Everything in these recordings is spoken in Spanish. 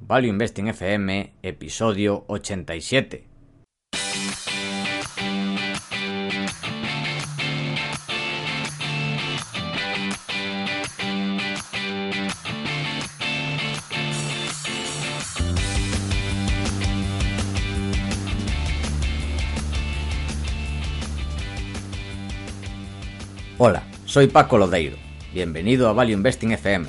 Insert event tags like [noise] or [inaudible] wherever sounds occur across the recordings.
Value Investing FM, episodio 87. Hola, soy Paco Lodeiro. Bienvenido a Value Investing FM,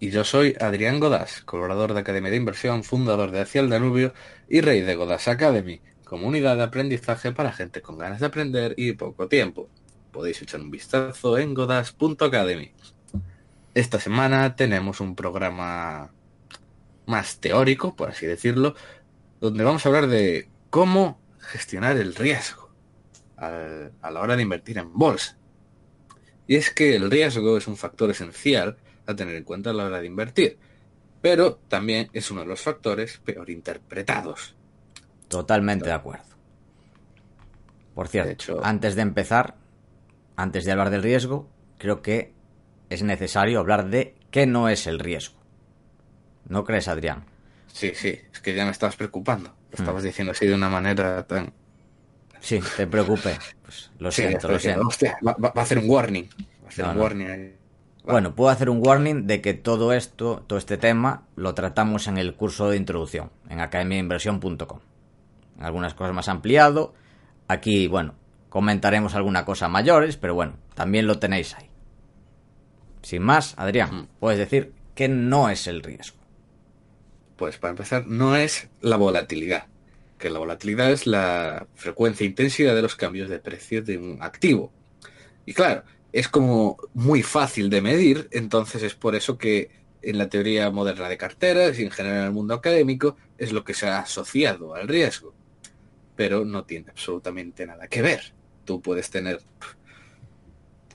Y yo soy Adrián Godás, colaborador de Academia de Inversión, fundador de Hacia el Danubio y rey de Godás Academy, comunidad de aprendizaje para gente con ganas de aprender y poco tiempo. Podéis echar un vistazo en godas.academy. Esta semana tenemos un programa más teórico, por así decirlo, donde vamos a hablar de cómo gestionar el riesgo a la hora de invertir en bolsa. Y es que el riesgo es un factor esencial a tener en cuenta a la hora de invertir. Pero también es uno de los factores peor interpretados. Totalmente de acuerdo. Por cierto, antes de empezar, antes de hablar del riesgo, creo que es necesario hablar de qué no es el riesgo. ¿No crees, Adrián? Sí, sí, es que ya me estabas preocupando. Lo hmm. estabas diciendo así de una manera tan... Sí, te preocupe. Pues lo siento, lo siento. va, a hacer un warning. Va a hacer un warning ahí. Bueno, puedo hacer un warning de que todo esto, todo este tema, lo tratamos en el curso de introducción, en academiainversión.com. Algunas cosas más ampliado. Aquí, bueno, comentaremos alguna cosa mayores, pero bueno, también lo tenéis ahí. Sin más, Adrián, puedes decir que no es el riesgo. Pues para empezar, no es la volatilidad. Que la volatilidad es la frecuencia e intensidad de los cambios de precio de un activo. Y claro, es como muy fácil de medir, entonces es por eso que en la teoría moderna de carteras y en general en el mundo académico es lo que se ha asociado al riesgo. Pero no tiene absolutamente nada que ver. Tú puedes tener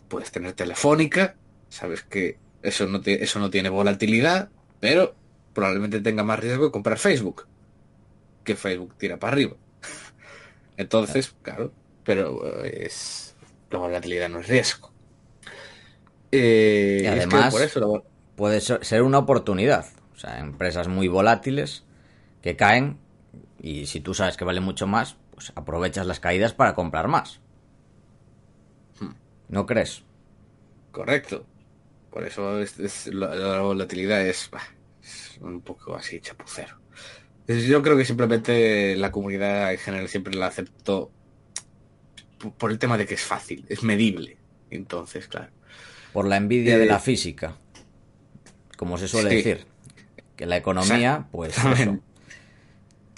puedes tener telefónica, sabes que eso no, eso no tiene volatilidad, pero probablemente tenga más riesgo de comprar Facebook, que Facebook tira para arriba. [laughs] Entonces, claro, pero es la volatilidad no es riesgo. Eh, y además, puede ser una oportunidad. O sea, empresas muy volátiles que caen y si tú sabes que vale mucho más, pues aprovechas las caídas para comprar más. Hmm. ¿No crees? Correcto. Por eso la, volatilidad es, un poco así chapucero. Yo creo que simplemente la comunidad en general siempre la aceptó por el tema de que es fácil, es medible. Entonces, claro. Por la envidia de la eh, física, como se suele decir. Que la economía, pues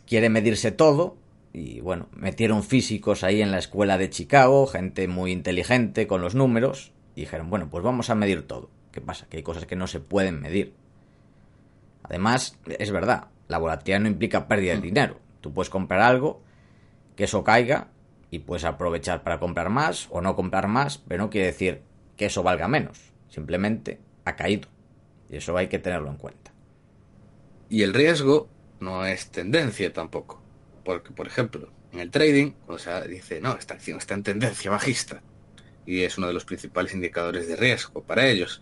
quiere medirse todo. Y bueno, metieron físicos ahí en la escuela de Chicago, gente muy inteligente con los números, y dijeron, bueno, pues vamos a medir todo. ¿Qué pasa? Que hay cosas que no se pueden medir. Además, es verdad, la volatilidad no implica pérdida de mm. dinero. Tú puedes comprar algo, que eso caiga, y puedes aprovechar para comprar más o no comprar más, pero no quiere decir que eso valga menos. Simplemente ha caído. Y eso hay que tenerlo en cuenta. Y el riesgo no es tendencia tampoco. Porque, por ejemplo, en el trading, o sea, dice, no, esta acción está en tendencia bajista. Y es uno de los principales indicadores de riesgo para ellos.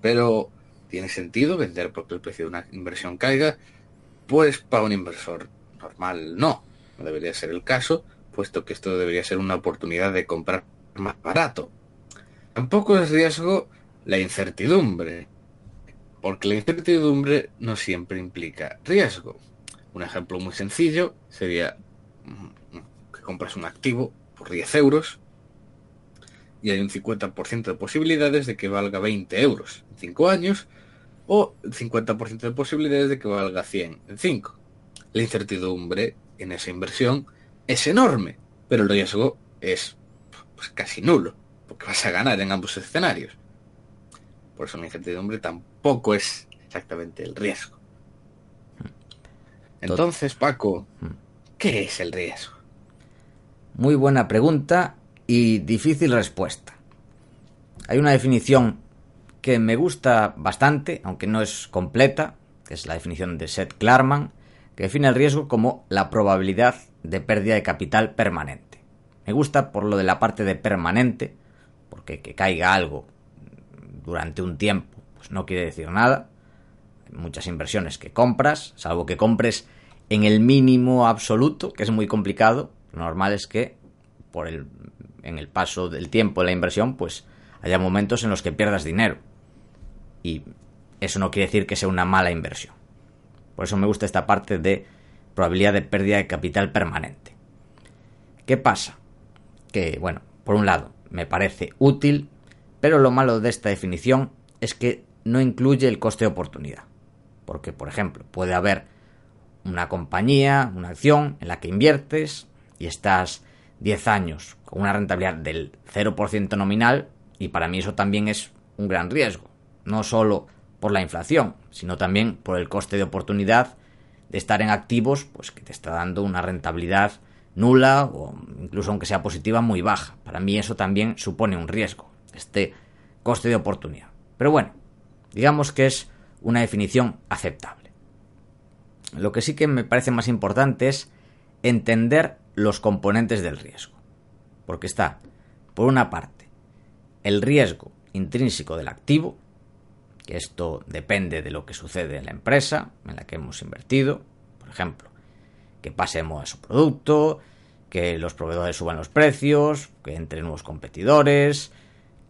Pero, ¿tiene sentido vender porque el precio de una inversión caiga? Pues para un inversor normal no. No debería ser el caso, puesto que esto debería ser una oportunidad de comprar más barato Tampoco es riesgo la incertidumbre, porque la incertidumbre no siempre implica riesgo. Un ejemplo muy sencillo sería mm, que compras un activo por 10 euros y hay un 50% de posibilidades de que valga 20 euros en 5 años o 50% de posibilidades de que valga 100 en 5. La incertidumbre en esa inversión es enorme, pero el riesgo es pues, casi nulo porque vas a ganar en ambos escenarios. Por eso la incertidumbre tampoco es exactamente el riesgo. Entonces, Paco, ¿qué es el riesgo? Muy buena pregunta y difícil respuesta. Hay una definición que me gusta bastante, aunque no es completa, que es la definición de Seth Klarman, que define el riesgo como la probabilidad de pérdida de capital permanente. Me gusta por lo de la parte de permanente, porque que caiga algo durante un tiempo, pues no quiere decir nada. Hay muchas inversiones que compras, salvo que compres en el mínimo absoluto, que es muy complicado, lo normal es que por el, en el paso del tiempo de la inversión, pues haya momentos en los que pierdas dinero. Y eso no quiere decir que sea una mala inversión. Por eso me gusta esta parte de probabilidad de pérdida de capital permanente. ¿Qué pasa? Que, bueno, por un lado, me parece útil, pero lo malo de esta definición es que no incluye el coste de oportunidad. Porque, por ejemplo, puede haber una compañía, una acción en la que inviertes y estás 10 años con una rentabilidad del 0% nominal y para mí eso también es un gran riesgo. No solo por la inflación, sino también por el coste de oportunidad de estar en activos pues que te está dando una rentabilidad nula o incluso aunque sea positiva muy baja. Para mí eso también supone un riesgo, este coste de oportunidad. Pero bueno, digamos que es una definición aceptable. Lo que sí que me parece más importante es entender los componentes del riesgo. Porque está, por una parte, el riesgo intrínseco del activo, que esto depende de lo que sucede en la empresa en la que hemos invertido, por ejemplo, que pasemos a su producto, que los proveedores suban los precios, que entre nuevos competidores,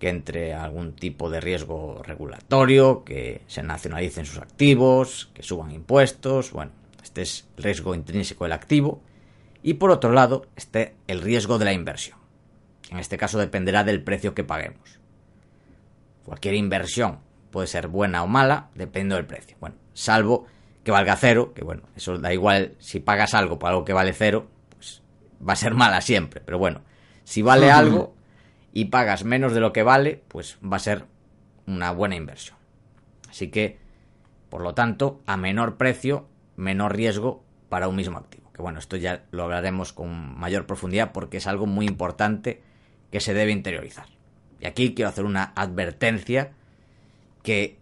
que entre algún tipo de riesgo regulatorio, que se nacionalicen sus activos, que suban impuestos, bueno, este es el riesgo intrínseco del activo, y por otro lado esté el riesgo de la inversión. En este caso dependerá del precio que paguemos. Cualquier inversión puede ser buena o mala, dependiendo del precio. Bueno, salvo que valga cero, que bueno, eso da igual, si pagas algo por algo que vale cero, pues va a ser mala siempre, pero bueno, si vale algo y pagas menos de lo que vale, pues va a ser una buena inversión. Así que, por lo tanto, a menor precio, menor riesgo para un mismo activo. Que bueno, esto ya lo hablaremos con mayor profundidad porque es algo muy importante que se debe interiorizar. Y aquí quiero hacer una advertencia que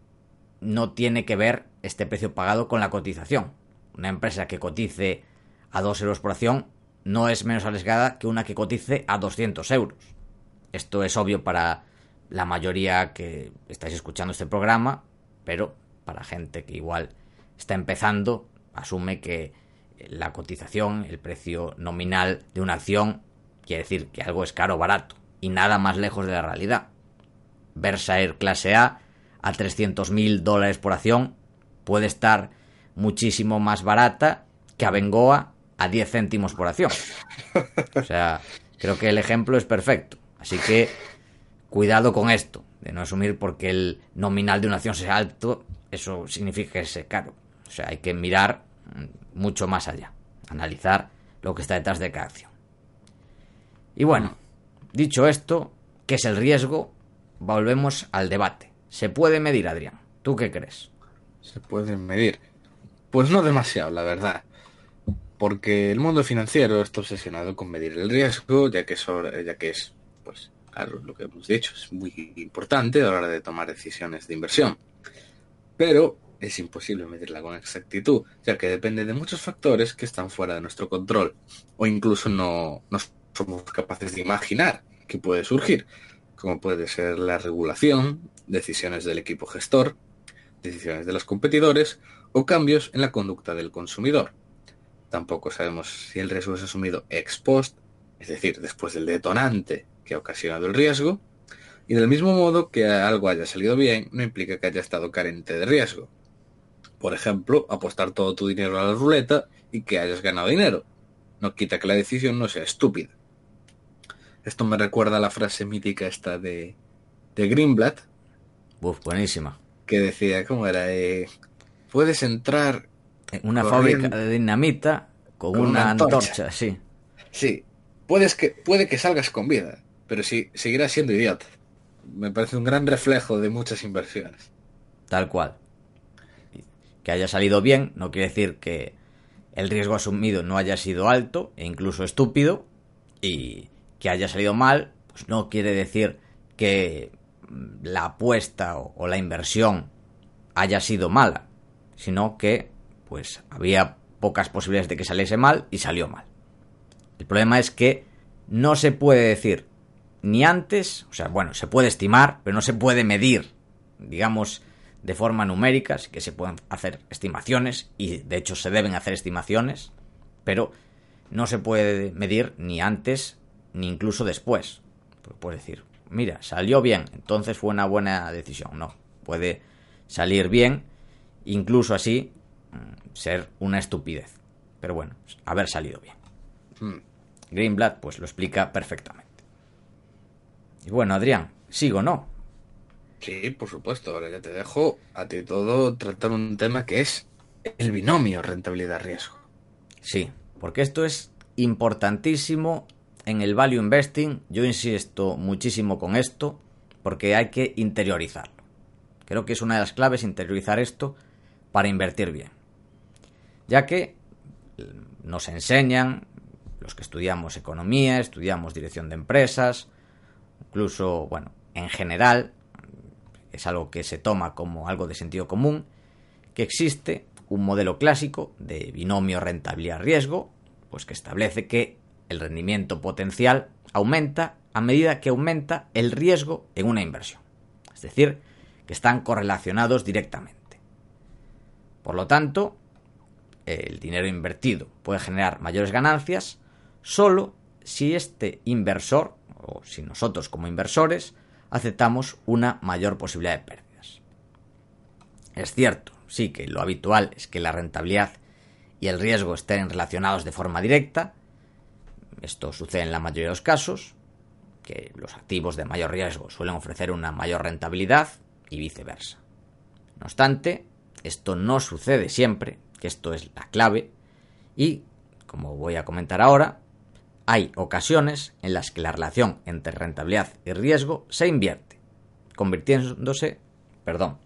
no tiene que ver este precio pagado con la cotización. Una empresa que cotice a 2 euros por acción no es menos arriesgada que una que cotice a 200 euros. Esto es obvio para la mayoría que estáis escuchando este programa, pero para gente que igual está empezando, asume que la cotización, el precio nominal de una acción, quiere decir que algo es caro o barato, y nada más lejos de la realidad. Versaer clase A a 300.000 dólares por acción puede estar muchísimo más barata que Abengoa a 10 céntimos por acción. O sea, creo que el ejemplo es perfecto. Así que cuidado con esto, de no asumir porque el nominal de una acción sea alto, eso significa que es caro. O sea, hay que mirar mucho más allá, analizar lo que está detrás de cada acción. Y bueno, dicho esto, ¿qué es el riesgo? Volvemos al debate. ¿Se puede medir, Adrián? ¿Tú qué crees? Se puede medir. Pues no demasiado, la verdad. Porque el mundo financiero está obsesionado con medir el riesgo, ya que, ya que es, pues, claro, lo que hemos dicho, es muy importante a la hora de tomar decisiones de inversión. Pero es imposible medirla con exactitud, ya que depende de muchos factores que están fuera de nuestro control, o incluso no, no somos capaces de imaginar que puede surgir, como puede ser la regulación, decisiones del equipo gestor, decisiones de los competidores o cambios en la conducta del consumidor. Tampoco sabemos si el riesgo es asumido ex post, es decir, después del detonante que ha ocasionado el riesgo, y del mismo modo que algo haya salido bien no implica que haya estado carente de riesgo. Por ejemplo, apostar todo tu dinero a la ruleta y que hayas ganado dinero. No quita que la decisión no sea estúpida. Esto me recuerda a la frase mítica esta de, de Greenblatt, Uf, buenísima. Que decía, ¿cómo era? Eh, puedes entrar... En una fábrica de dinamita con, una, antorcha. sí. Sí, puedes que, puede que salgas con vida, pero sí, seguirás siendo idiota. Me parece un gran reflejo de muchas inversiones. Tal cual. Que haya salido bien no quiere decir que el riesgo asumido no haya sido alto e incluso estúpido Y que haya salido mal, pues no quiere decir que la apuesta o, la inversión haya sido mala, sino que pues había pocas posibilidades de que saliese mal y salió mal. El problema es que no se puede decir ni antes, o sea, bueno, se puede estimar, pero no se puede medir, digamos, de forma numérica, sí que se pueden hacer estimaciones y de hecho se deben hacer estimaciones, pero no se puede medir ni antes ni incluso después. Puedes decir, mira, salió bien, entonces fue una buena decisión. No, puede salir bien, incluso así mm, ser una estupidez. Pero bueno, haber salido bien. Hmm. Greenblatt pues lo explica perfectamente. Y bueno, Adrián, ¿sigo no? Sí, por supuesto. Ahora ya te dejo a ti todo tratar un tema que es el binomio rentabilidad-riesgo. Sí, porque esto es importantísimo en el value investing. Yo insisto muchísimo con esto porque hay que interiorizarlo. Creo que es una de las claves interiorizar esto para invertir bien. Ya que nos enseñan, los que estudiamos economía, estudiamos dirección de empresas, incluso, bueno, en general, es algo que se toma como algo de sentido común, que existe un modelo clásico de binomio rentabilidad-riesgo, pues que establece que el rendimiento potencial aumenta a medida que aumenta el riesgo en una inversión. Es decir, que están correlacionados directamente. Por lo tanto, el dinero invertido puede generar mayores ganancias solo si este inversor, o si nosotros como inversores, aceptamos una mayor posibilidad de pérdidas. Es cierto, sí que lo habitual es que la rentabilidad y el riesgo estén relacionados de forma directa. Esto sucede en la mayoría de los casos, que los activos de mayor riesgo suelen ofrecer una mayor rentabilidad y viceversa. No obstante, esto no sucede siempre, que esto es la clave, y, como voy a comentar ahora, hay ocasiones en las que la relación entre rentabilidad y riesgo se invierte, convirtiéndose, perdón,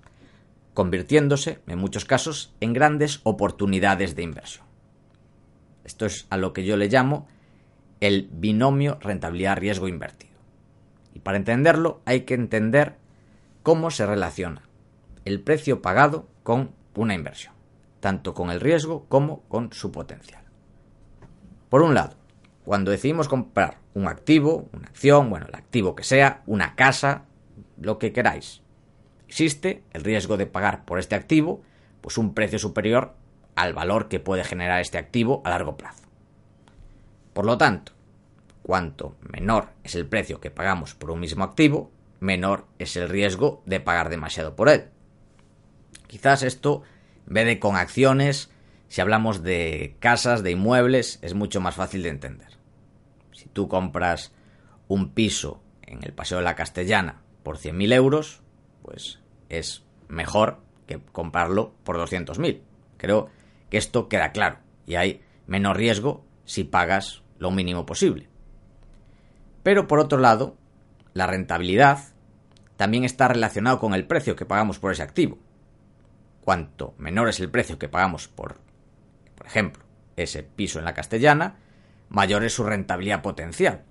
convirtiéndose en muchos casos en grandes oportunidades de inversión. Esto es a lo que yo le llamo el binomio rentabilidad-riesgo invertido. Y para entenderlo hay que entender cómo se relaciona el precio pagado con una inversión, tanto con el riesgo como con su potencial. Por un lado, cuando decidimos comprar un activo, una acción, bueno, el activo que sea, una casa, lo que queráis, existe el riesgo de pagar por este activo pues un precio superior al valor que puede generar este activo a largo plazo. Por lo tanto, cuanto menor es el precio que pagamos por un mismo activo, menor es el riesgo de pagar demasiado por él. Quizás esto, en de con acciones, si hablamos de casas, de inmuebles, es mucho más fácil de entender. Si tú compras un piso en el Paseo de la Castellana por 100.000 euros, pues es mejor que comprarlo por 200.000. Creo que esto queda claro y hay menos riesgo si pagas lo mínimo posible. Pero por otro lado, la rentabilidad también está relacionado con el precio que pagamos por ese activo. Cuanto menor es el precio que pagamos por, por ejemplo, ese piso en la castellana, mayor es su rentabilidad potencial.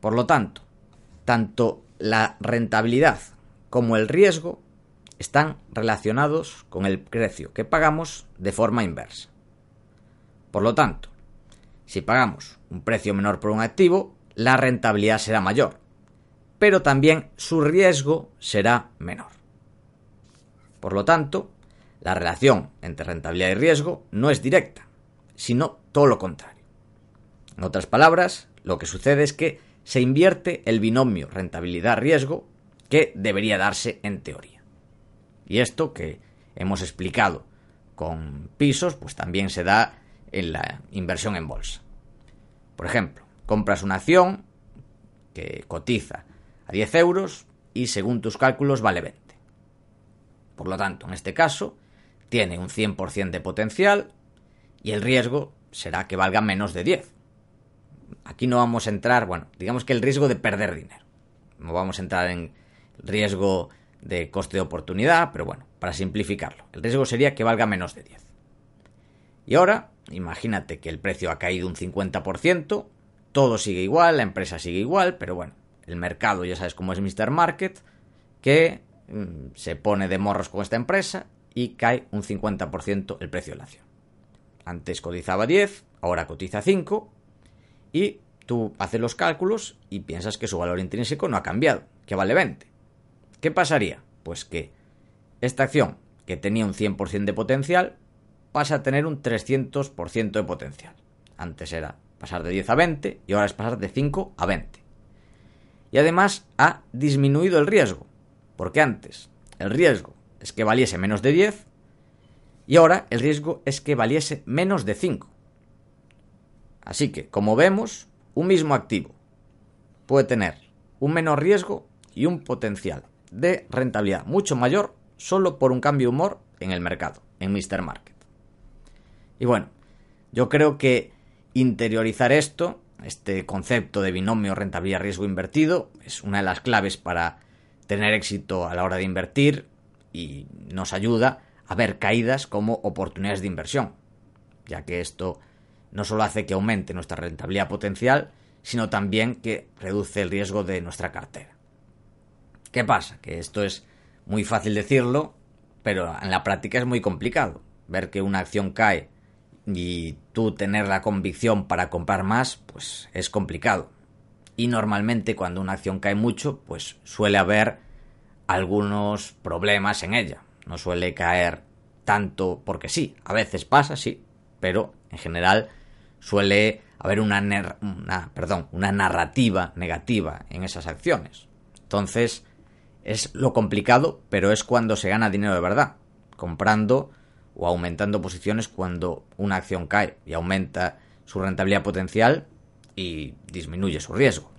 Por lo tanto, tanto la rentabilidad como el riesgo están relacionados con el precio que pagamos de forma inversa. Por lo tanto, si pagamos un precio menor por un activo, la rentabilidad será mayor, pero también su riesgo será menor. Por lo tanto, la relación entre rentabilidad y riesgo no es directa, sino todo lo contrario. En otras palabras, lo que sucede es que se invierte el binomio rentabilidad-riesgo que debería darse en teoría. Y esto que hemos explicado con pisos, pues también se da en la inversión en bolsa. Por ejemplo, compras una acción que cotiza a 10 euros y según tus cálculos vale 20. Por lo tanto, en este caso, tiene un 100% de potencial y el riesgo será que valga menos de 10 aquí no vamos a entrar, bueno, digamos que el riesgo de perder dinero. No vamos a entrar en riesgo de coste de oportunidad, pero bueno, para simplificarlo, el riesgo sería que valga menos de 10. Y ahora, imagínate que el precio ha caído un 50% todo sigue igual, la empresa sigue igual, pero bueno, el mercado ya sabes cómo es Mr. Market, que mm, se pone de morros con esta empresa y cae un 50% el precio de la acción. Antes cotizaba 10, ahora cotiza 5 y tú haces los cálculos y piensas que su valor intrínseco no ha cambiado, que vale 20. ¿Qué pasaría? Pues que esta acción, que tenía un 100% de potencial, pasa a tener un 300% de potencial. Antes era pasar de 10 a 20 y ahora es pasar de 5 a 20. Y además ha disminuido el riesgo, porque antes el riesgo es que valiese menos de 10 y ahora el riesgo es que valiese menos de 5. Así que, como vemos, un mismo activo puede tener un menor riesgo y un potencial de rentabilidad mucho mayor solo por un cambio de humor en el mercado, en Mr. Market. Y bueno, yo creo que interiorizar esto, este concepto de binomio rentabilidad-riesgo invertido, es una de las claves para tener éxito a la hora de invertir y nos ayuda a ver caídas como oportunidades de inversión, ya que esto no solo hace que aumente nuestra rentabilidad potencial, sino también que reduce el riesgo de nuestra cartera. ¿Qué pasa? Que esto es muy fácil decirlo, pero en la práctica es muy complicado. Ver que una acción cae y tú tener la convicción para comprar más, pues es complicado. Y normalmente cuando una acción cae mucho, pues suele haber algunos problemas en ella. No suele caer tanto porque sí. A veces pasa, sí, pero en general suele haber una, perdón, una narrativa negativa en esas acciones. Entonces, es lo complicado, pero es cuando se gana dinero de verdad, comprando o aumentando posiciones cuando una acción cae y aumenta su rentabilidad potencial y disminuye su riesgo.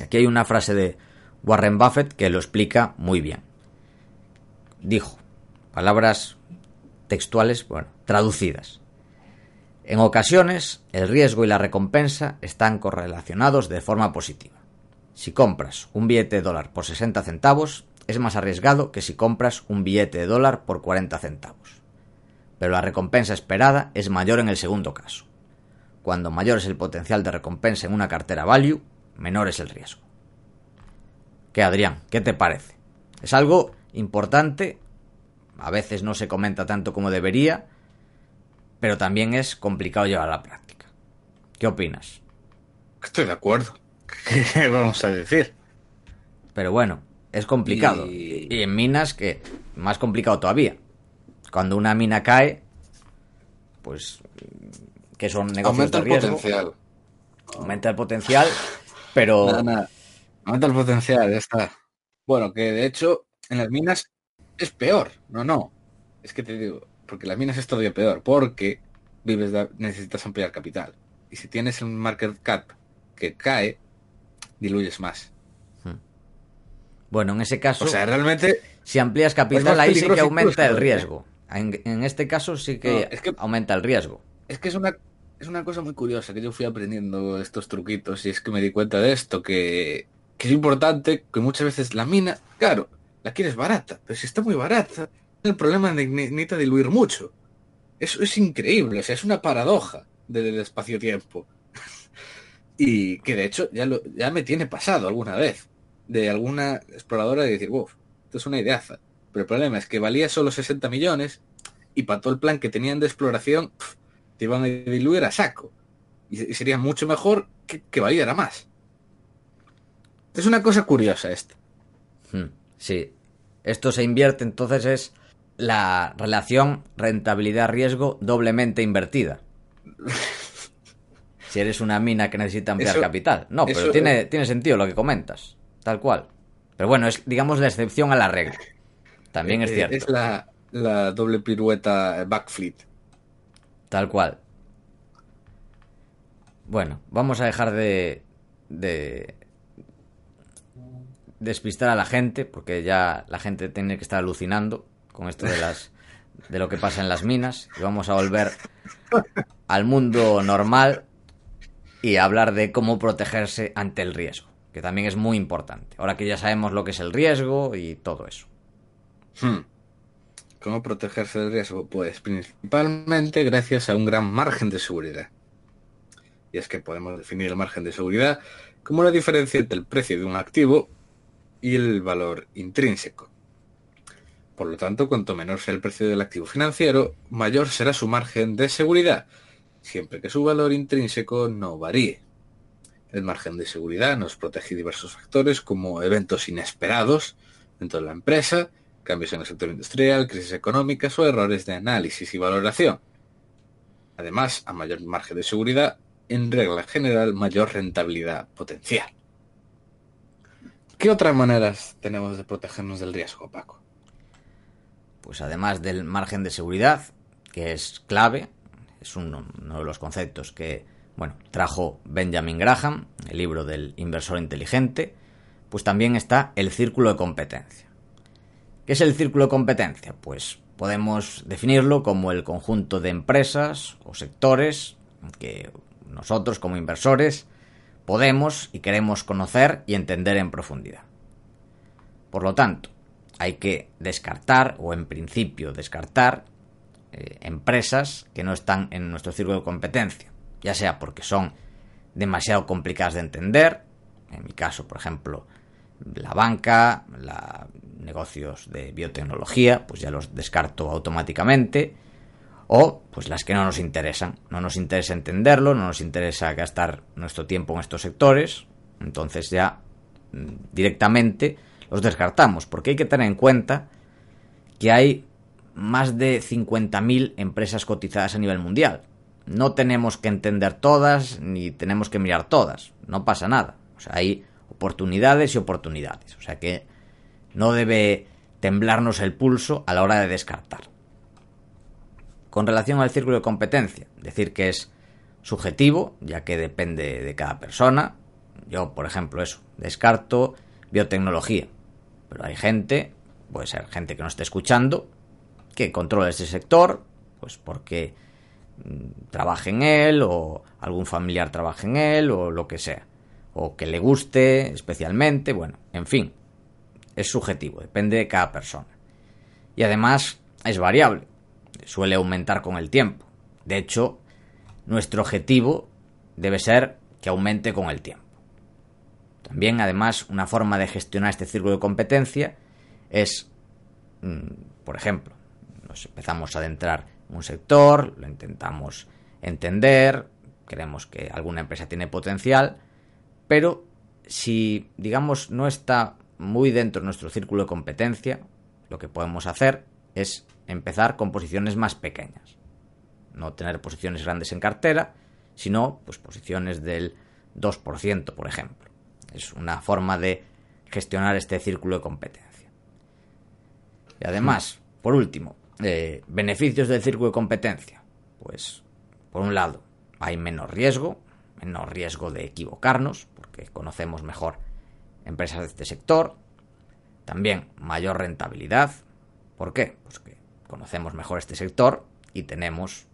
Aquí hay una frase de Warren Buffett que lo explica muy bien. Dijo, palabras textuales, bueno, traducidas. En ocasiones, el riesgo y la recompensa están correlacionados de forma positiva. Si compras un billete de dólar por 60 centavos, es más arriesgado que si compras un billete de dólar por 40 centavos. Pero la recompensa esperada es mayor en el segundo caso. Cuando mayor es el potencial de recompensa en una cartera value, menor es el riesgo. ¿Qué, Adrián? ¿Qué te parece? Es algo importante, a veces no se comenta tanto como debería, pero también es complicado llevar a la práctica. ¿Qué opinas? Estoy de acuerdo. ¿Qué [laughs] vamos a decir? Pero bueno, es complicado. Y... en minas que más complicado todavía. Cuando una mina cae, pues que son negocios Aumenta de riesgo. el potencial. Aumenta el potencial, pero Nada, nada. Aumenta el potencial, ya está. Bueno, que de hecho en las minas es peor. No, no. Es que te digo, porque las minas es todavía peor, porque vives de- necesitas ampliar capital. Y si tienes un market cap que cae, diluyes más. bueno, en ese caso, O sea, realmente si amplías capital, ahí sí que aumenta el riesgo. En, en este caso sí que, No, es que- aumenta el riesgo. es que es una, es una cosa muy curiosa que yo fui aprendiendo estos truquitos y es que me di cuenta de esto, que, que es importante que muchas veces la mina, claro, la quieres barata, pero si está muy barata, el problema es que ne- necesita diluir mucho. Eso es increíble, o sea, es una paradoja del espacio-tiempo. [laughs] y que de hecho ya, lo, ya me tiene pasado alguna vez, de alguna exploradora de decir, uff, esto es una ideaza. Pero el problema es que valía solo 60 millones y para todo el plan que tenían de exploración, te iban a diluir a saco. Y, y sería mucho mejor que, que valiera más. Es una cosa curiosa esta. Hmm, Sí. Esto se invierte, entonces es la relación rentabilidad-riesgo doblemente invertida. [laughs] Si eres una mina que necesita ampliar Eso- capital. No, pero eso- tiene, tiene sentido lo que comentas. Tal cual. Pero bueno, es, digamos, la excepción a la regla. También es Eh, cierto. Es la, la doble pirueta eh, backflip. Tal cual. Bueno, vamos a dejar de, de despistar a la gente, porque ya la gente tiene que estar alucinando con esto de las de lo que pasa en las minas y vamos a volver al mundo normal y a hablar de cómo protegerse ante el riesgo, que también es muy importante. Ahora que ya sabemos lo que es el riesgo y todo eso. Hmm. ¿Cómo protegerse del riesgo? Pues principalmente gracias a un gran margen de seguridad. y es que podemos definir el margen de seguridad como la diferencia entre el precio de un activo y el valor intrínseco. Por lo tanto, cuanto menor sea el precio del activo financiero, mayor será su margen de seguridad, siempre que su valor intrínseco no varíe. El margen de seguridad nos protege diversos factores como eventos inesperados dentro de la empresa, cambios en el sector industrial, crisis económicas o errores de análisis y valoración. Además, a mayor margen de seguridad, en regla general, mayor rentabilidad potencial. ¿Qué otras maneras tenemos de protegernos del riesgo, Paco? Pues además del margen de seguridad, que es clave, es uno, de los conceptos que bueno, trajo Benjamin Graham, el libro del inversor inteligente, pues también está el círculo de competencia. ¿Qué es el círculo de competencia? Pues podemos definirlo como el conjunto de empresas o sectores que nosotros como inversores podemos y queremos conocer y entender en profundidad. Por lo tanto, hay que descartar, o en principio descartar, eh, empresas que no están en nuestro círculo de competencia, ya sea porque son demasiado complicadas de entender, en mi caso, por ejemplo, la banca, la negocios de biotecnología, pues ya los descarto automáticamente, o pues las que no nos interesan, no nos interesa entenderlo, no nos interesa gastar nuestro tiempo en estos sectores, entonces ya mm, directamente los descartamos, porque hay que tener en cuenta que hay más de 50.000 empresas cotizadas a nivel mundial. No tenemos que entender todas, ni tenemos que mirar todas, no pasa nada. O sea, hay oportunidades y oportunidades. O sea que no debe temblarnos el pulso a la hora de descartar. Con relación al círculo de competencia, decir que es subjetivo, ya que depende de cada persona. Yo, por ejemplo, eso, descarto biotecnología. Pero hay gente, puede ser gente que no esté escuchando, que controla ese sector, pues porque mm, trabaje en él o algún familiar trabaje en él o lo que sea. O que le guste especialmente, bueno, en fin. Es subjetivo, depende de cada persona. Y además es variable, suele aumentar con el tiempo. De hecho, nuestro objetivo debe ser que aumente con el tiempo. También, además, una forma de gestionar este círculo de competencia es, mm, por ejemplo, nos empezamos a adentrar en un sector, lo intentamos entender, creemos que alguna empresa tiene potencial, pero si, digamos, no está muy dentro de nuestro círculo de competencia, lo que podemos hacer es empezar con posiciones más pequeñas. No tener posiciones grandes en cartera, sino pues posiciones del 2%, por ejemplo. Es una forma de gestionar este círculo de competencia. Y además, por último, eh, beneficios del círculo de competencia. Pues, por un lado, hay menos riesgo, menos riesgo de equivocarnos, porque conocemos mejor empresas de este sector. También mayor rentabilidad. ¿Por qué? Pues que conocemos mejor este sector y tenemos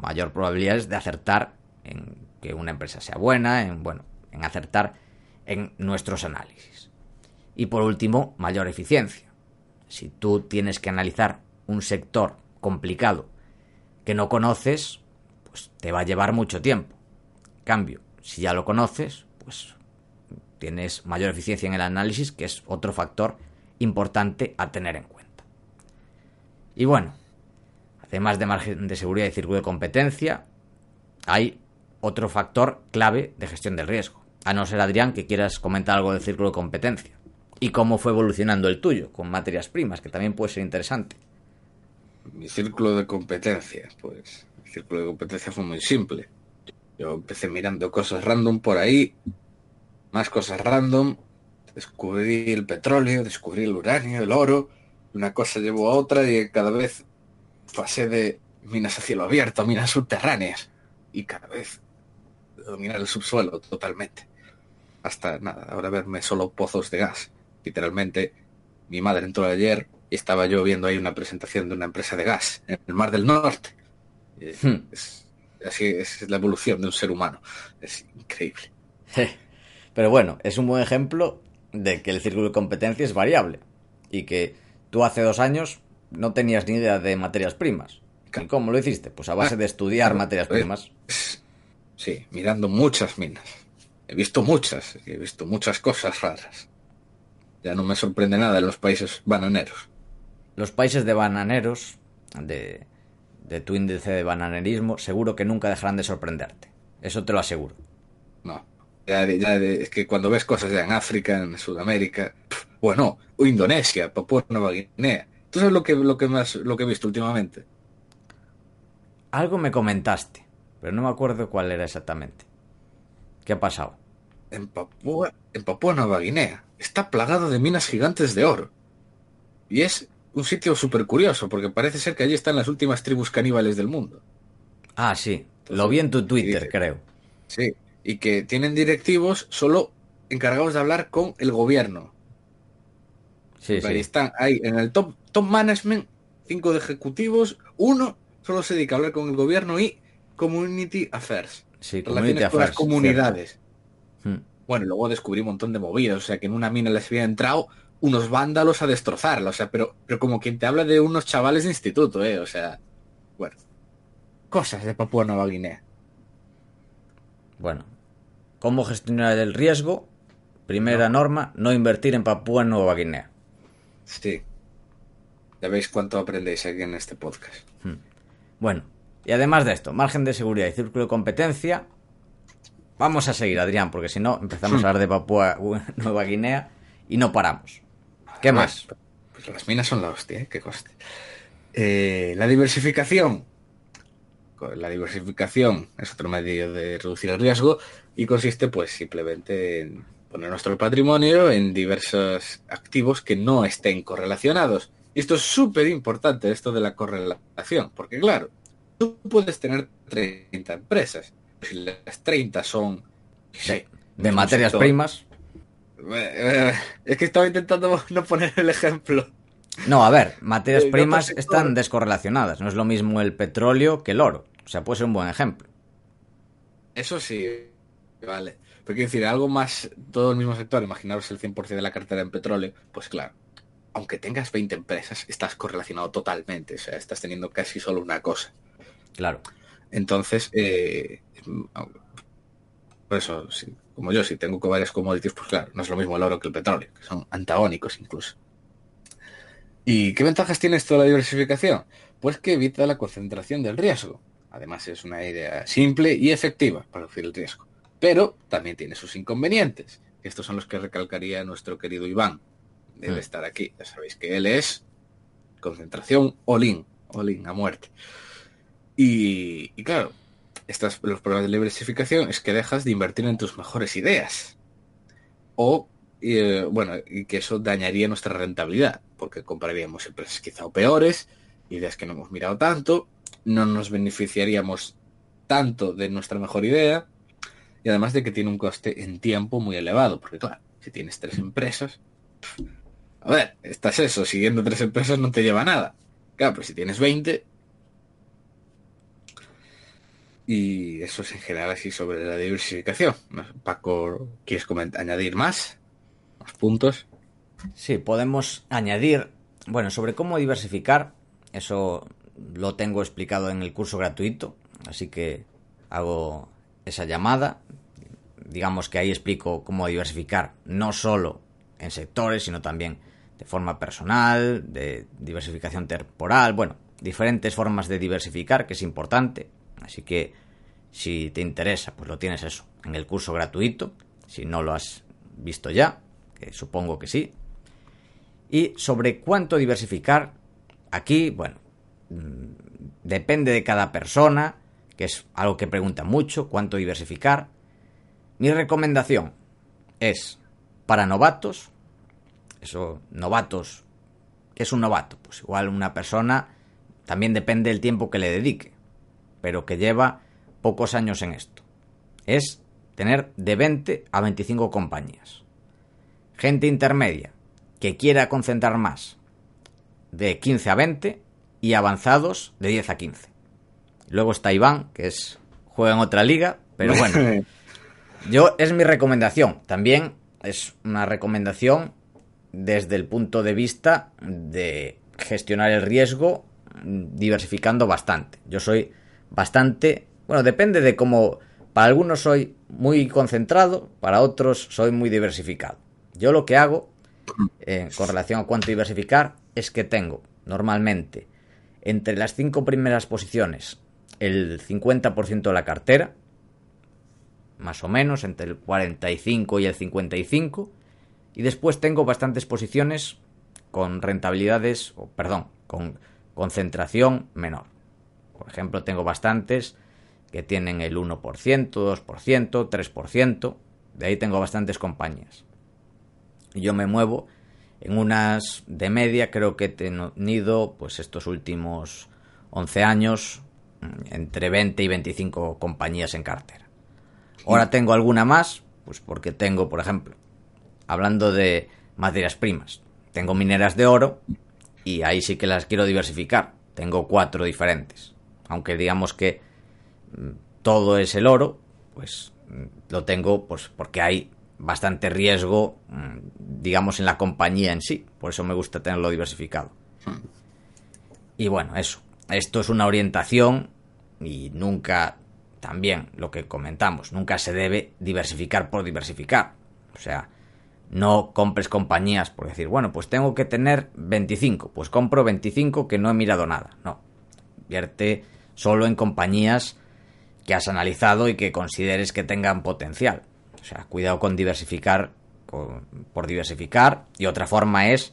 mayor probabilidades de acertar en que una empresa sea buena, en bueno, en acertar en nuestros análisis. Y por último, mayor eficiencia. Si tú tienes que analizar un sector complicado que no conoces, pues te va a llevar mucho tiempo. En cambio, si ya lo conoces, pues tienes mayor eficiencia en el análisis, que es otro factor importante a tener en cuenta. Y bueno, además de margen de seguridad y círculo de competencia, hay otro factor clave de gestión del riesgo, a no ser, Adrián, que quieras comentar algo del círculo de competencia. Y cómo fue evolucionando el tuyo, con materias primas, que también puede ser interesante. Mi círculo de competencia, pues. Mi círculo de competencia fue muy simple. Yo empecé mirando cosas random por ahí, más cosas random, descubrí el petróleo, descubrí el uranio, el oro, una cosa llevó a otra y cada vez pasé de minas a cielo abierto a minas subterráneas y cada vez dominar el subsuelo totalmente. Hasta nada, ahora verme solo pozos de gas. Literalmente, mi madre entró ayer y estaba yo viendo ahí una presentación de una empresa de gas en el Mar del Norte. Hmm. así es la evolución de un ser humano. Es increíble. Pero bueno, es un buen ejemplo de que el círculo de competencia es variable y que tú hace dos años no tenías ni idea de materias primas. ¿Cómo lo hiciste? Pues a base de estudiar materias primas. [laughs] sí, mirando muchas minas. He visto muchas, he visto muchas cosas raras. Ya no me sorprende nada en los países bananeros. Los países de bananeros, de, de tu índice de bananerismo, seguro que nunca dejarán de sorprenderte. Eso te lo aseguro. No. Ya, ya es que cuando ves cosas ya en África, en Sudamérica, bueno, o Indonesia, Papua Nueva Guinea. ¿Tú sabes lo que, lo que más lo que he visto últimamente? Algo me comentaste, pero no me acuerdo cuál era exactamente. ¿Qué ha pasado? En Papua, en Papua Nueva Guinea está plagado de minas gigantes de oro. Y es un sitio súper curioso, porque parece ser que allí están las últimas tribus caníbales del mundo. Ah, sí. Lo vi en tu Twitter, creo. Sí. Y que tienen directivos solo encargados de hablar con el gobierno. Sí, sí. están ahí en el top, top management, cinco de ejecutivos, uno solo se dedica a hablar con el gobierno y community affairs. Sí, community affairs, con las comunidades. Hmm. Bueno, luego descubrí un montón de movidas, o sea que en una mina les había entrado unos vándalos a destrozarla, o sea, pero, pero como quien te habla de unos chavales de instituto, eh, o sea, bueno, cosas de Papua Nueva Guinea. Bueno, ¿cómo gestionar el riesgo? Primera norma, no invertir en Papua Nueva Guinea. Sí. Ya veis cuánto aprendéis aquí en este podcast. Hmm. Bueno, y además de esto, margen de seguridad y círculo de competencia. Vamos a seguir, Adrián, porque si no empezamos a hablar de Papua Nueva Guinea y no paramos. ¿Qué más? Pues, las minas son la hostia, ¿eh? qué coste. Eh, la diversificación. La diversificación es otro medio de reducir el riesgo y consiste pues simplemente en poner nuestro patrimonio en diversos activos que no estén correlacionados. Y esto es súper importante, esto de la correlación, porque claro, tú puedes tener 30 empresas, si las 30 son... de materias primas. Es que estaba intentando [laughs] no poner el ejemplo. No, a ver, materias primas están descorrelacionadas. No es lo mismo el petróleo que el oro. O sea, puede ser un buen ejemplo. Eso sí, vale. Pero quiero decir, algo más, todo el mismo sector, imaginaros el 100% de la cartera en petróleo, pues claro, aunque tengas 20 empresas, estás correlacionado totalmente. O sea, estás teniendo casi solo una cosa. Claro. Entonces, eh, por eso, sí, como yo, si tengo varias commodities, pues claro, no es lo mismo el oro que el petróleo, que son antagónicos incluso. ¿Y qué ventajas tiene esto de la diversificación? Pues que evita la concentración del riesgo. Además es una idea simple y efectiva para reducir el riesgo. Pero también tiene sus inconvenientes. Estos son los que recalcaría nuestro querido Iván. Debe hmm. estar aquí. Ya sabéis que él es concentración all-in. All-in, a muerte. Y, y claro, estas, los problemas de diversificación es que dejas de invertir en tus mejores ideas. O, eh, bueno, y que eso dañaría nuestra rentabilidad, porque compraríamos empresas quizá peores, ideas que no hemos mirado tanto, no nos beneficiaríamos tanto de nuestra mejor idea, y además de que tiene un coste en tiempo muy elevado, porque claro, si tienes tres empresas, a ver, estás eso, siguiendo tres empresas no te lleva nada. Claro, pero si tienes 20, y eso es en general así sobre la diversificación. Paco, ¿quieres añadir más? ¿Más puntos? Sí, podemos añadir, bueno, sobre cómo diversificar, eso lo tengo explicado en el curso gratuito, así que hago esa llamada. Digamos que ahí explico cómo diversificar, no solo en sectores, sino también de forma personal, de diversificación temporal, bueno, diferentes formas de diversificar, que es importante. Así que si te interesa, pues lo tienes eso, en el curso gratuito, si no lo has visto ya, supongo que sí. Y sobre cuánto diversificar, aquí, bueno, mm, depende de cada persona, que es algo que pregunta mucho, cuánto diversificar. Mi recomendación es para novatos, eso, novatos, ¿qué es un novato? Pues igual una persona, también depende del tiempo que le dedique pero que lleva pocos años en esto. Es tener de 20 a 25 compañías. Gente intermedia que quiera concentrar más de 15 a 20 y avanzados de 10 a 15. Luego está Iván, que es juega en otra liga, pero bueno. [laughs] yo es mi recomendación. También es una recomendación desde el punto de vista de gestionar el riesgo diversificando bastante. Yo soy bastante, bueno, depende de cómo para algunos soy muy concentrado, para otros soy muy diversificado. Yo lo que hago eh, con relación a cuánto diversificar es que tengo normalmente entre las cinco primeras posiciones el 50% de la cartera, más o menos, entre el 45 y el 55, y después tengo bastantes posiciones con rentabilidades, o perdón, con concentración menor. Por ejemplo, tengo bastantes que tienen el 1%, 2%, 3%, de ahí tengo bastantes compañías. Yo me muevo en unas de media, creo que he tenido pues estos últimos 11 años mm, entre 20 y 25 compañías en cartera. Ahora tengo alguna más, pues porque tengo, por ejemplo, hablando de materias primas, tengo mineras de oro y ahí sí que las quiero diversificar. Tengo cuatro diferentes. Aunque digamos que mm, todo es el oro, pues mm, lo tengo pues porque hay bastante riesgo, digamos, en la compañía en sí. Por eso me gusta tenerlo diversificado. Y bueno, eso. Esto es una orientación y nunca, también lo que comentamos, nunca se debe diversificar por diversificar. O sea, no compres compañías por decir, bueno, pues tengo que tener 25, pues compro 25 que no he mirado nada. No, vierte solo en compañías que has analizado y que consideres que tengan potencial. O sea, cuidado con diversificar por diversificar y otra forma es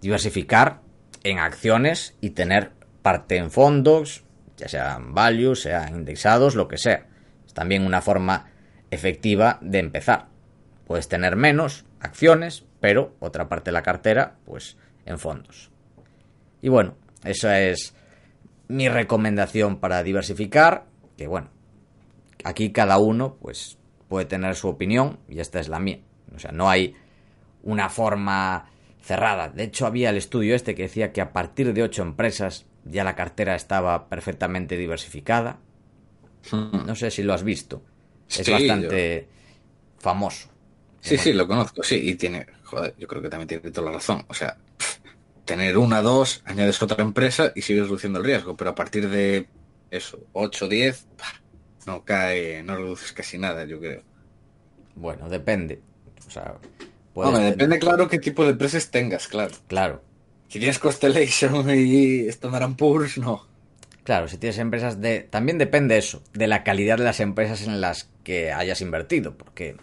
diversificar en acciones y tener parte en fondos, ya sean values, sean indexados, lo que sea. Es también una forma efectiva de empezar. Puedes tener menos acciones, pero otra parte de la cartera, pues en fondos. Y bueno, esa es mi recomendación para diversificar, que bueno, aquí cada uno pues puede tener su opinión y esta es la mía. O sea, no hay una forma cerrada. De hecho, había el estudio este que decía que a partir de ocho empresas ya la cartera estaba perfectamente diversificada. Hmm. No sé si lo has visto. Es bastante famoso. Sí, sí, lo conozco, sí, y tiene, joder, yo creo que también tiene toda la razón. O sea, tener una, dos, añades otra empresa y sigues reduciendo el riesgo, pero a partir de eso, 8, 10, no cae, no reduces casi nada, yo creo. Bueno, depende. O sea, depende, claro, qué tipo de empresas tengas, claro. Claro. Si tienes Constellation y Standard Poor's, no. Claro, si tienes empresas de... También depende eso, de la calidad de las empresas en las que hayas invertido. Porque,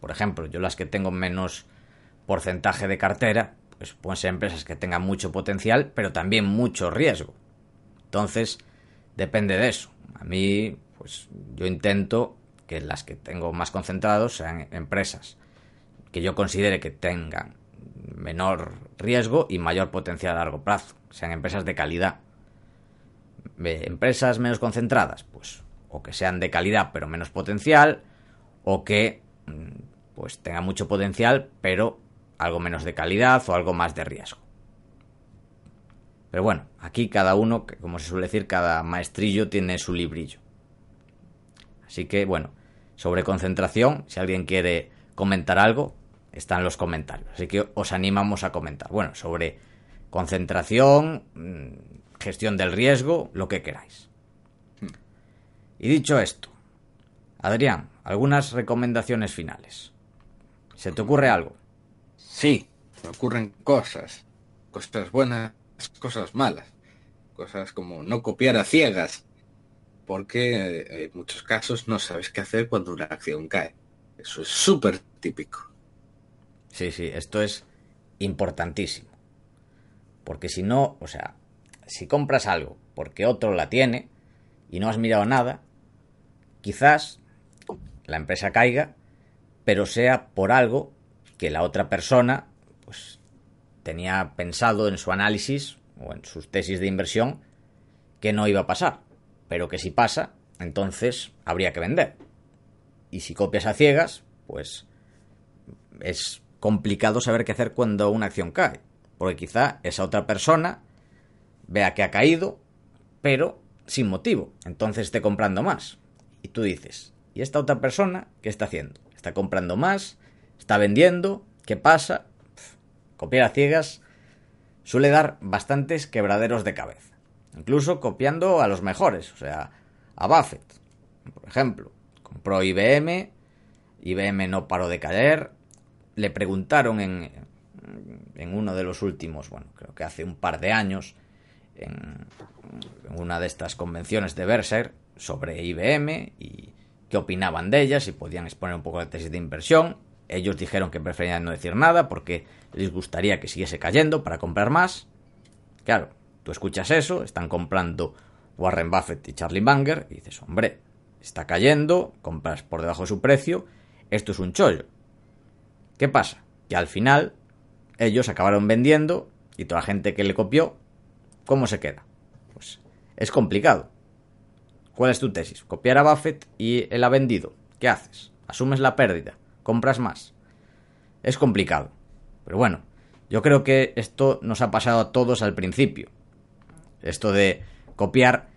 por ejemplo, yo las que tengo menos porcentaje de cartera, pues pueden ser empresas que tengan mucho potencial, pero también mucho riesgo. Entonces, depende de eso. A mí, pues yo intento que las que tengo más concentrados sean empresas que yo considere que tengan menor riesgo y mayor potencial a largo plazo, sean empresas de calidad. Empresas menos concentradas, pues o que sean de calidad pero menos potencial, o que mm, pues tengan mucho potencial pero algo menos de calidad o algo más de riesgo. Pero bueno, aquí cada uno, como se suele decir, cada maestrillo tiene su librillo. Así que bueno, sobre concentración, si alguien quiere comentar algo, está en los comentarios. Así que os animamos a comentar. Bueno, sobre concentración, mm, gestión del riesgo, lo que queráis. Y dicho esto, Adrián, algunas recomendaciones finales. ¿Se te ocurre algo? Sí, me ocurren cosas. Cosas buenas, cosas malas. Cosas como no copiar a ciegas. Porque eh, en muchos casos no sabes qué hacer cuando una acción cae. Eso es súper típico. Sí, sí, esto es importantísimo. Porque si no, o sea, si compras algo porque otro la tiene y no has mirado nada, quizás la empresa caiga, pero sea por algo que la otra persona pues tenía pensado en su análisis o en sus tesis de inversión que no iba a pasar, pero que si pasa, entonces habría que vender. Y si copias a ciegas, pues es complicado saber qué hacer cuando una acción cae. Porque quizá esa otra persona vea que ha caído, pero sin motivo. Entonces esté comprando más. Y tú dices, ¿y esta otra persona qué está haciendo? ¿Está comprando más? ¿Está vendiendo? ¿Qué pasa? copiar a ciegas suele dar bastantes quebraderos de cabeza. Incluso copiando a los mejores, o sea, a Buffett, por ejemplo. compró IBM, IBM no paró de caer, le preguntaron en, en uno de los últimos, bueno, creo que hace un par de años, en, una de estas convenciones de Berser sobre IBM y qué opinaban de ellas, si podían exponer un poco la tesis de inversión. Ellos dijeron que preferían no decir nada porque les gustaría que siguiese cayendo para comprar más. Claro, tú escuchas eso, están comprando Warren Buffett y Charlie Munger y dices, hombre, está cayendo, compras por debajo de su precio, esto es un chollo. ¿Qué pasa? Que al final ellos acabaron vendiendo y toda la gente que le copió, ¿cómo se queda? Pues es complicado. ¿Cuál es tu tesis? Copiar a Buffett y él ha vendido. ¿Qué haces? Asumes la pérdida, compras más. Es complicado. Pero bueno, yo creo que esto nos ha pasado a todos al principio. Esto de copiar,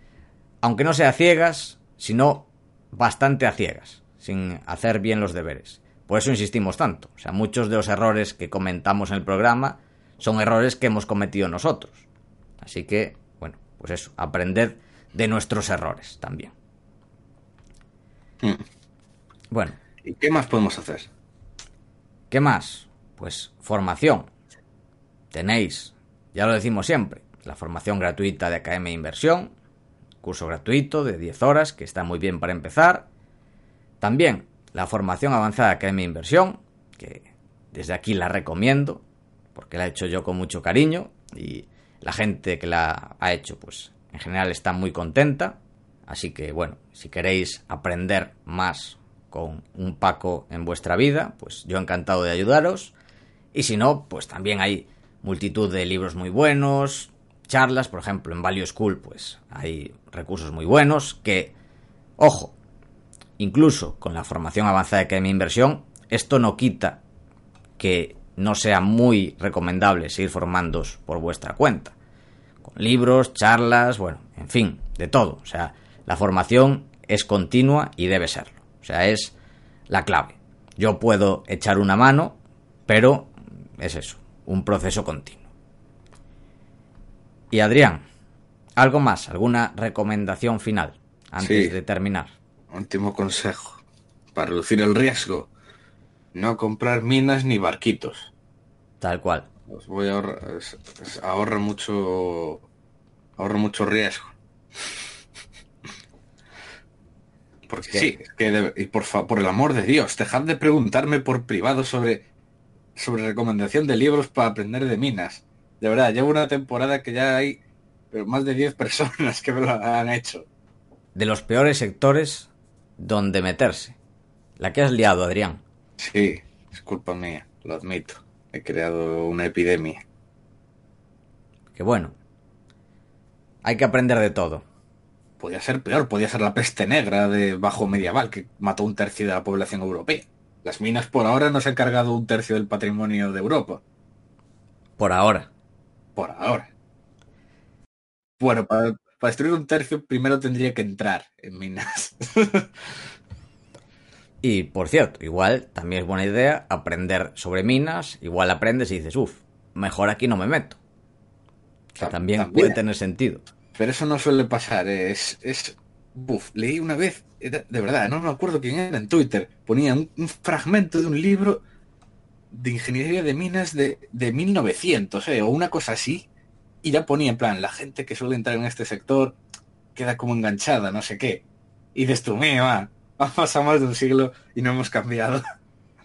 aunque no sea ciegas, sino bastante a ciegas, sin hacer bien los deberes. Por eso insistimos tanto. O sea, muchos de los errores que comentamos en el programa son errores que hemos cometido nosotros. Así que, bueno, pues eso, aprended de nuestros errores también. Hmm. Bueno. ¿Y qué más podemos hacer? ¿Qué más? Pues formación. Tenéis, ya lo decimos siempre, la formación gratuita de Academia Inversión, curso gratuito de 10 horas que está muy bien para empezar. También la formación avanzada hay mi inversión, que desde aquí la recomiendo, porque la he hecho yo con mucho cariño y la gente que la ha hecho, pues en general está muy contenta. Así que bueno, si queréis aprender más con un Paco en vuestra vida, pues yo encantado de ayudaros. Y si no, pues también hay multitud de libros muy buenos, charlas, por ejemplo, en Value School, pues hay recursos muy buenos que, ojo, incluso con la formación avanzada que hay mi inversión, esto no quita que no sea muy recomendable seguir formándoos por vuestra cuenta. Con libros, charlas, bueno, en fin, de todo. O sea, la formación es continua y debe serlo. O sea, es la clave. Yo puedo echar una mano, pero es eso, un proceso continuo. Y Adrián, ¿algo más? ¿Alguna recomendación final antes de terminar? Último consejo. Para reducir el riesgo, no comprar minas ni barquitos. Tal cual. Os voy a ahorra mucho ahorra mucho riesgo. [laughs] Porque sí, es que y por, por el amor de Dios, dejad de preguntarme por privado sobre sobre recomendación de libros para aprender de minas. De verdad, llevo una temporada que ya hay más de 10 [laughs] personas que me lo han hecho. De los peores sectores dónde meterse. La que has liado, Adrián. Sí, es culpa mía, lo admito. He creado una epidemia. Qué bueno. Hay que aprender de todo. Podía ser peor, podía ser la peste negra de bajo medieval que mató un tercio de la población europea. Las minas por ahora no se han cargado un tercio del patrimonio de Europa. Por ahora. Por ahora. Bueno, para, para destruir un tercio primero tendría que entrar en minas. [laughs] y por cierto, igual también es buena idea aprender sobre minas, igual aprendes y dices, uff, mejor aquí no me meto. también, puede tener sentido. Pero eso no suele pasar, es... es Uf, leí una vez, de verdad, no me acuerdo quién era en Twitter, ponía un, fragmento de un libro de ingeniería de minas de, de 1900, eh, o una cosa así, y ya ponía en plan, la gente que suele entrar en este sector queda como enganchada, no sé qué. Y dices tú, mía, ha pasado más de un siglo y no hemos cambiado.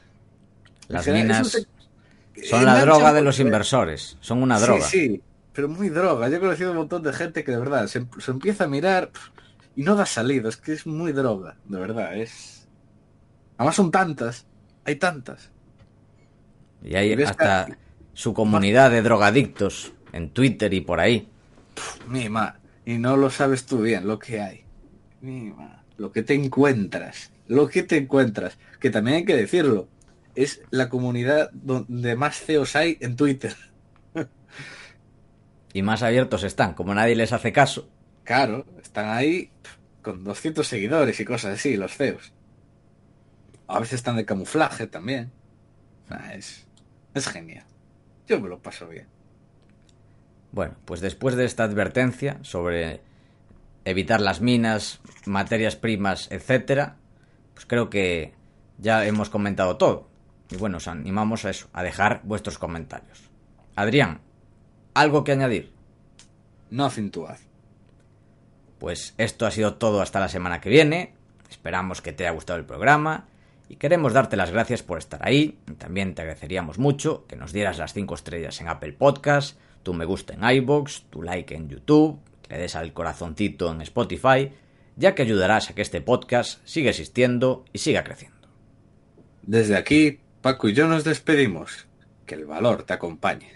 [laughs] Las minas son la droga de los inversores, son una droga. Sí, sí, pero muy droga. Yo he conocido un montón de gente que de verdad se, empieza a mirar y no da salida, es que es muy droga, de verdad, es... Además son tantas, hay tantas. Y hay hasta su comunidad de drogadictos en Twitter y por ahí. Mima, y no lo sabes tú bien lo que hay. Mima, lo que te encuentras, lo que te encuentras, que también hay que decirlo, es la comunidad donde más CEOs hay en Twitter. [laughs] y más abiertos están, como nadie les hace caso. Claro, están ahí con 200 seguidores y cosas así, los CEOs. A veces están de camuflaje también. es, es genial. Yo me lo paso bien. Bueno, pues después de esta advertencia sobre evitar las minas, materias primas, etcétera, pues creo que ya hemos comentado todo. Y bueno, os animamos a eso, a dejar vuestros comentarios. Adrián, ¿algo que añadir? Nothing to add. Pues esto ha sido todo hasta la semana que viene. Esperamos que te haya gustado el programa y queremos darte las gracias por estar ahí. También te agradeceríamos mucho que nos dieras las 5 estrellas en Apple Podcast, tu me gusta en iBox, tu like en YouTube, que le des al corazoncito en Spotify, ya que ayudarás a que este podcast siga existiendo y siga creciendo. Desde aquí, Paco y yo nos despedimos. Que el valor te acompañe.